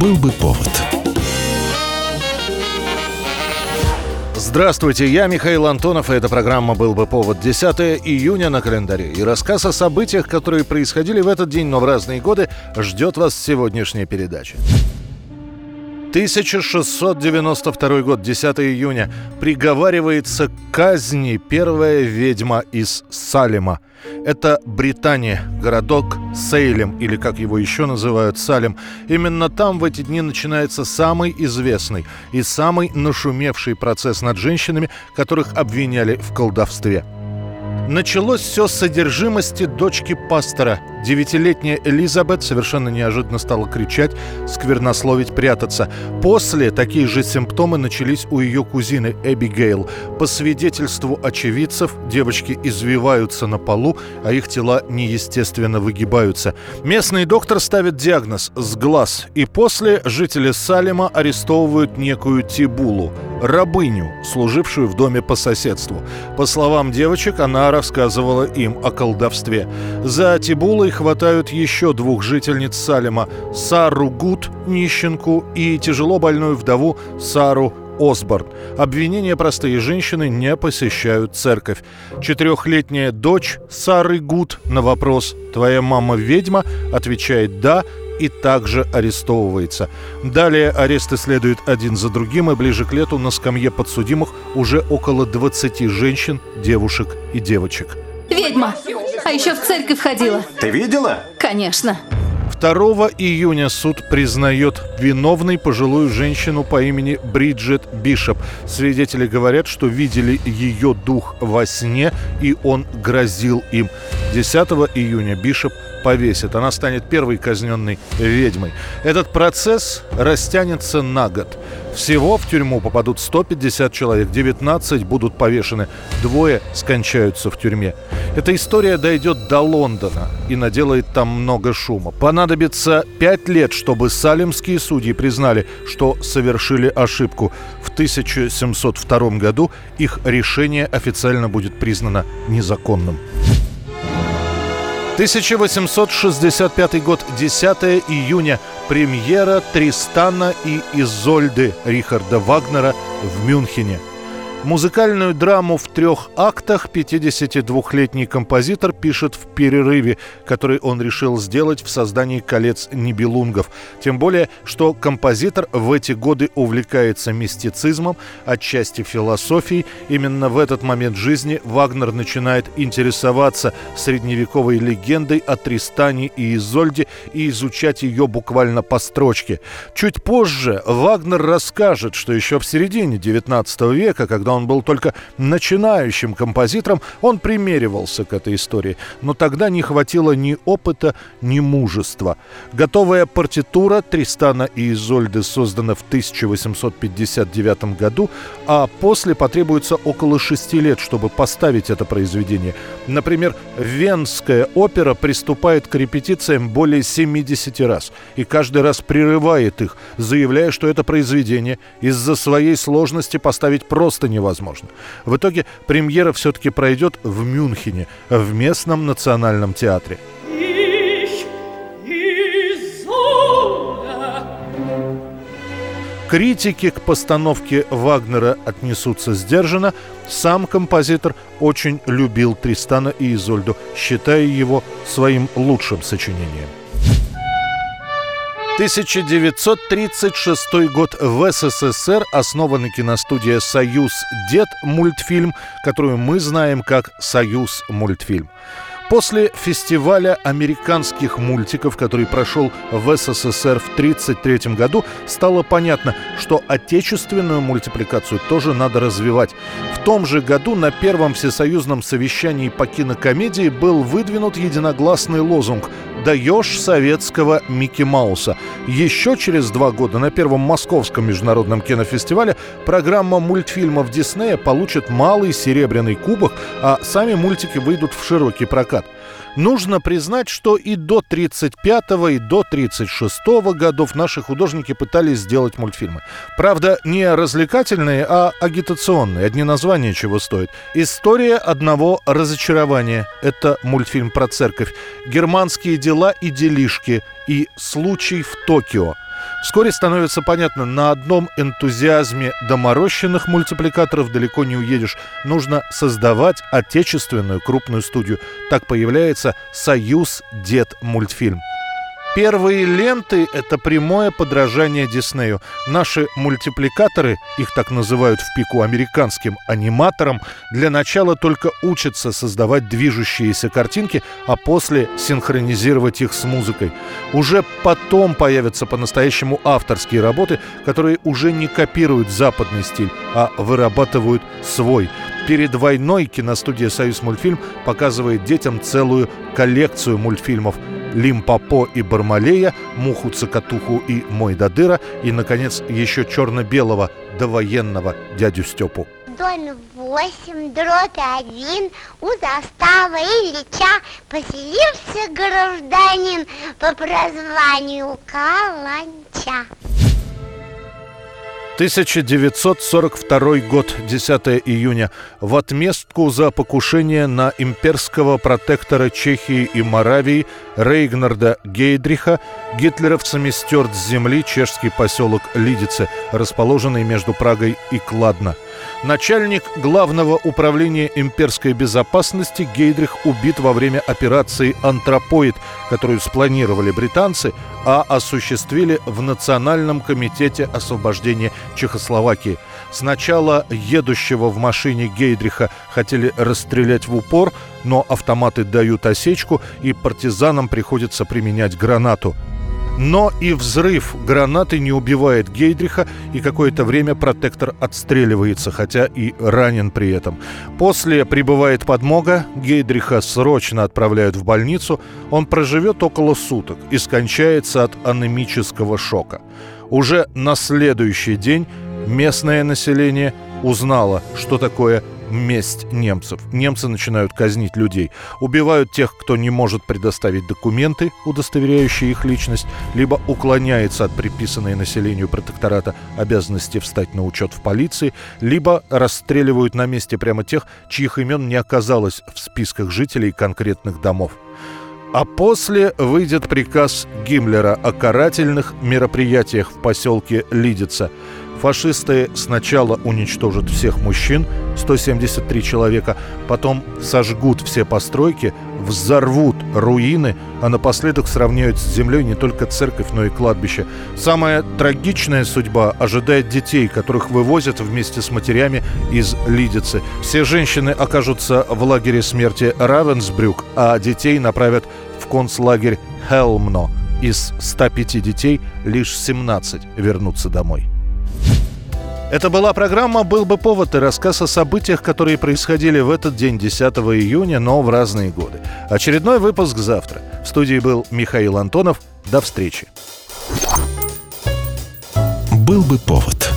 Был бы повод. Здравствуйте, я Михаил Антонов, и эта программа «Был бы повод» 10 июня на календаре. И рассказ о событиях, которые происходили в этот день, но в разные годы, ждет вас сегодняшняя передача. 1692 год, 10 июня. Приговаривается к казни первая ведьма из Салема. Это Британия, городок Сейлем, или как его еще называют, Салем. Именно там в эти дни начинается самый известный и самый нашумевший процесс над женщинами, которых обвиняли в колдовстве – Началось все с содержимости дочки пастора. Девятилетняя Элизабет совершенно неожиданно стала кричать, сквернословить, прятаться. После такие же симптомы начались у ее кузины Эбигейл. По свидетельству очевидцев, девочки извиваются на полу, а их тела неестественно выгибаются. Местный доктор ставит диагноз «с глаз», и после жители Салема арестовывают некую Тибулу, рабыню, служившую в доме по соседству. По словам девочек, она рассказывала им о колдовстве. За Тибулой хватают еще двух жительниц Салема – Сару Гуд, нищенку, и тяжело больную вдову Сару Осборн. Обвинения простые женщины не посещают церковь. Четырехлетняя дочь Сары Гуд на вопрос «Твоя мама ведьма?» отвечает «Да», и также арестовывается. Далее аресты следуют один за другим, и ближе к лету на скамье подсудимых уже около 20 женщин, девушек и девочек. Ведьма! А еще в церковь ходила. Ты видела? Конечно. 2 июня суд признает виновной пожилую женщину по имени Бриджит Бишоп. Свидетели говорят, что видели ее дух во сне, и он грозил им. 10 июня Бишоп повесит. Она станет первой казненной ведьмой. Этот процесс растянется на год. Всего в тюрьму попадут 150 человек, 19 будут повешены, двое скончаются в тюрьме. Эта история дойдет до Лондона и наделает там много шума. Понадобится 5 лет, чтобы салемские судьи признали, что совершили ошибку. В 1702 году их решение официально будет признано незаконным. 1865 год, 10 июня. Премьера Тристана и Изольды Рихарда Вагнера в Мюнхене. Музыкальную драму в трех актах 52-летний композитор пишет в перерыве, который он решил сделать в создании «Колец Нибелунгов». Тем более, что композитор в эти годы увлекается мистицизмом, отчасти философией. Именно в этот момент жизни Вагнер начинает интересоваться средневековой легендой о Тристане и Изольде и изучать ее буквально по строчке. Чуть позже Вагнер расскажет, что еще в середине XIX века, когда он был только начинающим композитором, он примеривался к этой истории. Но тогда не хватило ни опыта, ни мужества. Готовая партитура Тристана и Изольды создана в 1859 году, а после потребуется около шести лет, чтобы поставить это произведение. Например, Венская опера приступает к репетициям более 70 раз и каждый раз прерывает их, заявляя, что это произведение из-за своей сложности поставить просто невозможно невозможно. В итоге премьера все-таки пройдет в Мюнхене, в местном национальном театре. Критики к постановке Вагнера отнесутся сдержанно. Сам композитор очень любил Тристана и Изольду, считая его своим лучшим сочинением. 1936 год в СССР основана киностудия «Союз Дед» мультфильм, которую мы знаем как «Союз мультфильм». После фестиваля американских мультиков, который прошел в СССР в 1933 году, стало понятно, что отечественную мультипликацию тоже надо развивать. Том же году на первом всесоюзном совещании по кинокомедии был выдвинут единогласный лозунг «Даешь советского Микки Мауса». Еще через два года на первом московском международном кинофестивале программа мультфильмов Диснея получит малый серебряный кубок, а сами мультики выйдут в широкий прокат. Нужно признать, что и до 35-го, и до 36-го годов наши художники пытались сделать мультфильмы. Правда, не развлекательные, а агитационные. Одни названия чего стоят. «История одного разочарования» — это мультфильм про церковь. «Германские дела и делишки» и «Случай в Токио». Вскоре становится понятно, на одном энтузиазме доморощенных мультипликаторов далеко не уедешь. Нужно создавать отечественную крупную студию. Так появляется «Союз Дед мультфильм». Первые ленты — это прямое подражание Диснею. Наши мультипликаторы, их так называют в пику американским аниматорам, для начала только учатся создавать движущиеся картинки, а после синхронизировать их с музыкой. Уже потом появятся по-настоящему авторские работы, которые уже не копируют западный стиль, а вырабатывают свой. Перед войной киностудия «Союз мультфильм» показывает детям целую коллекцию мультфильмов – Лимпопо и Бармалея, Муху-цокотуху и Мой Дадыра и, наконец, еще черно-белого довоенного дядю Степу. доме 8, дробь 1, у заставы Ильича поселился гражданин по прозванию Каланча. 1942 год, 10 июня. В отместку за покушение на имперского протектора Чехии и Моравии Рейгнарда Гейдриха гитлеровцами стерт с земли чешский поселок Лидице, расположенный между Прагой и Кладно – Начальник главного управления имперской безопасности Гейдрих убит во время операции «Антропоид», которую спланировали британцы, а осуществили в Национальном комитете освобождения Чехословакии. Сначала едущего в машине Гейдриха хотели расстрелять в упор, но автоматы дают осечку, и партизанам приходится применять гранату – но и взрыв гранаты не убивает Гейдриха, и какое-то время протектор отстреливается, хотя и ранен при этом. После прибывает подмога, Гейдриха срочно отправляют в больницу, он проживет около суток и скончается от анемического шока. Уже на следующий день местное население узнало, что такое месть немцев. Немцы начинают казнить людей. Убивают тех, кто не может предоставить документы, удостоверяющие их личность, либо уклоняется от приписанной населению протектората обязанности встать на учет в полиции, либо расстреливают на месте прямо тех, чьих имен не оказалось в списках жителей конкретных домов. А после выйдет приказ Гиммлера о карательных мероприятиях в поселке Лидица – Фашисты сначала уничтожат всех мужчин, 173 человека, потом сожгут все постройки, взорвут руины, а напоследок сравняют с землей не только церковь, но и кладбище. Самая трагичная судьба ожидает детей, которых вывозят вместе с матерями из Лидицы. Все женщины окажутся в лагере смерти Равенсбрюк, а детей направят в концлагерь Хелмно. Из 105 детей лишь 17 вернутся домой. Это была программа «Был бы повод» и рассказ о событиях, которые происходили в этот день, 10 июня, но в разные годы. Очередной выпуск завтра. В студии был Михаил Антонов. До встречи. «Был бы повод»